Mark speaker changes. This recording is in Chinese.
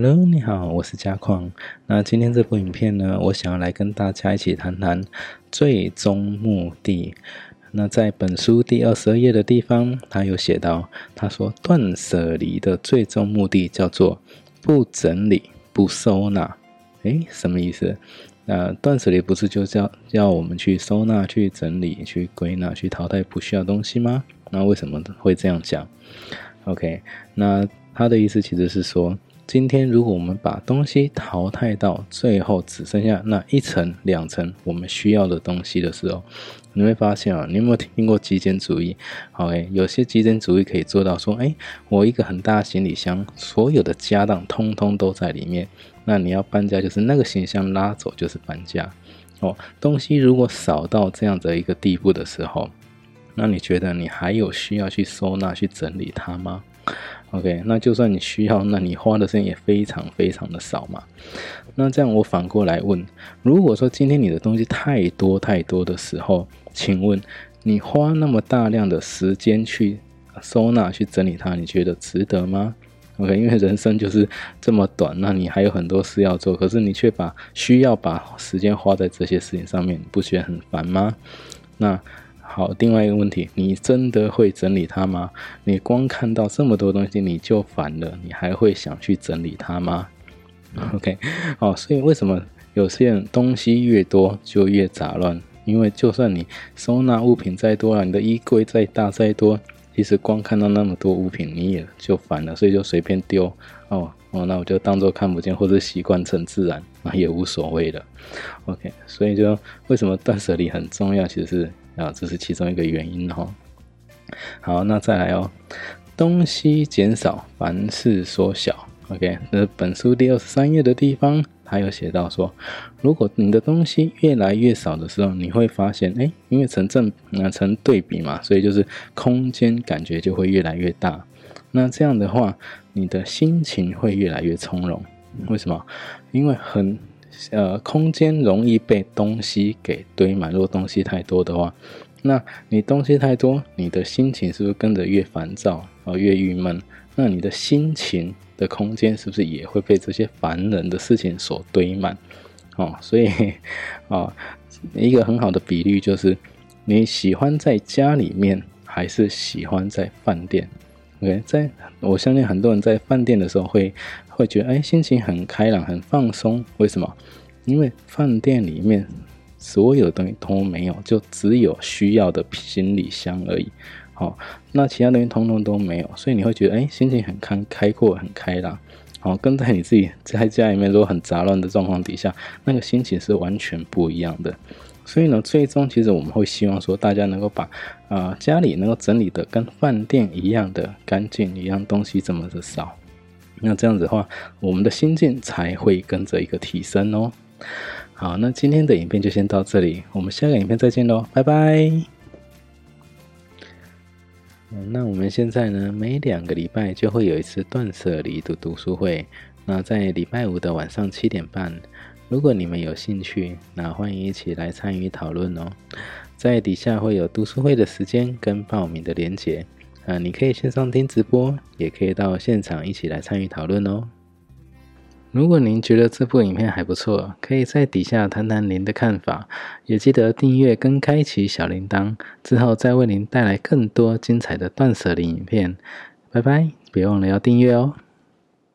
Speaker 1: Hello，你好，我是嘉矿。那今天这部影片呢，我想要来跟大家一起谈谈最终目的。那在本书第二十二页的地方，他有写到，他说断舍离的最终目的叫做不整理、不收纳。诶，什么意思？那断舍离不是就叫要我们去收纳、去整理、去归纳、去淘汰不需要东西吗？那为什么会这样讲？OK，那他的意思其实是说。今天，如果我们把东西淘汰到最后只剩下那一层、两层我们需要的东西的时候，你会发现啊，你有没有听过极简主义？OK，有些极简主义可以做到说，哎，我一个很大行李箱，所有的家当通通都在里面。那你要搬家，就是那个行李箱拉走就是搬家。哦，东西如果少到这样的一个地步的时候，那你觉得你还有需要去收纳、去整理它吗？OK，那就算你需要，那你花的时间也非常非常的少嘛。那这样我反过来问，如果说今天你的东西太多太多的时候，请问你花那么大量的时间去收纳、去整理它，你觉得值得吗？OK，因为人生就是这么短，那你还有很多事要做，可是你却把需要把时间花在这些事情上面，不觉得很烦吗？那。好，另外一个问题，你真的会整理它吗？你光看到这么多东西你就烦了，你还会想去整理它吗？OK，好，所以为什么有些人东西越多就越杂乱？因为就算你收纳物品再多啊，你的衣柜再大再多，其实光看到那么多物品你也就烦了，所以就随便丢哦哦，那我就当做看不见或者习惯成自然，那也无所谓的。OK，所以就为什么断舍离很重要？其实是。啊，这是其中一个原因哈。好，那再来哦，东西减少，凡事缩小。OK，那本书第二十三页的地方，他有写到说，如果你的东西越来越少的时候，你会发现，哎，因为成正啊成对比嘛，所以就是空间感觉就会越来越大。那这样的话，你的心情会越来越从容。为什么？因为很。呃，空间容易被东西给堆满。如果东西太多的话，那你东西太多，你的心情是不是跟着越烦躁啊，越郁闷？那你的心情的空间是不是也会被这些烦人的事情所堆满？哦，所以啊，一个很好的比喻就是，你喜欢在家里面，还是喜欢在饭店？OK，在我相信很多人在饭店的时候会。会觉得哎，心情很开朗，很放松。为什么？因为饭店里面所有东西都没有，就只有需要的行李箱而已。好，那其他东西通通都没有，所以你会觉得哎，心情很开开阔，很开朗。好，跟在你自己在家里面如果很杂乱的状况底下，那个心情是完全不一样的。所以呢，最终其实我们会希望说，大家能够把啊家里能够整理的跟饭店一样的干净，一样东西这么的少。那这样子的话，我们的心境才会跟着一个提升哦。好，那今天的影片就先到这里，我们下个影片再见喽，拜拜。那我们现在呢，每两个礼拜就会有一次断舍离的读书会。那在礼拜五的晚上七点半，如果你们有兴趣，那欢迎一起来参与讨论哦。在底下会有读书会的时间跟报名的连结。啊，你可以线上听直播，也可以到现场一起来参与讨论哦。如果您觉得这部影片还不错，可以在底下谈谈您的看法，也记得订阅跟开启小铃铛，之后再为您带来更多精彩的断舍离影片。拜拜，别忘了要订阅哦。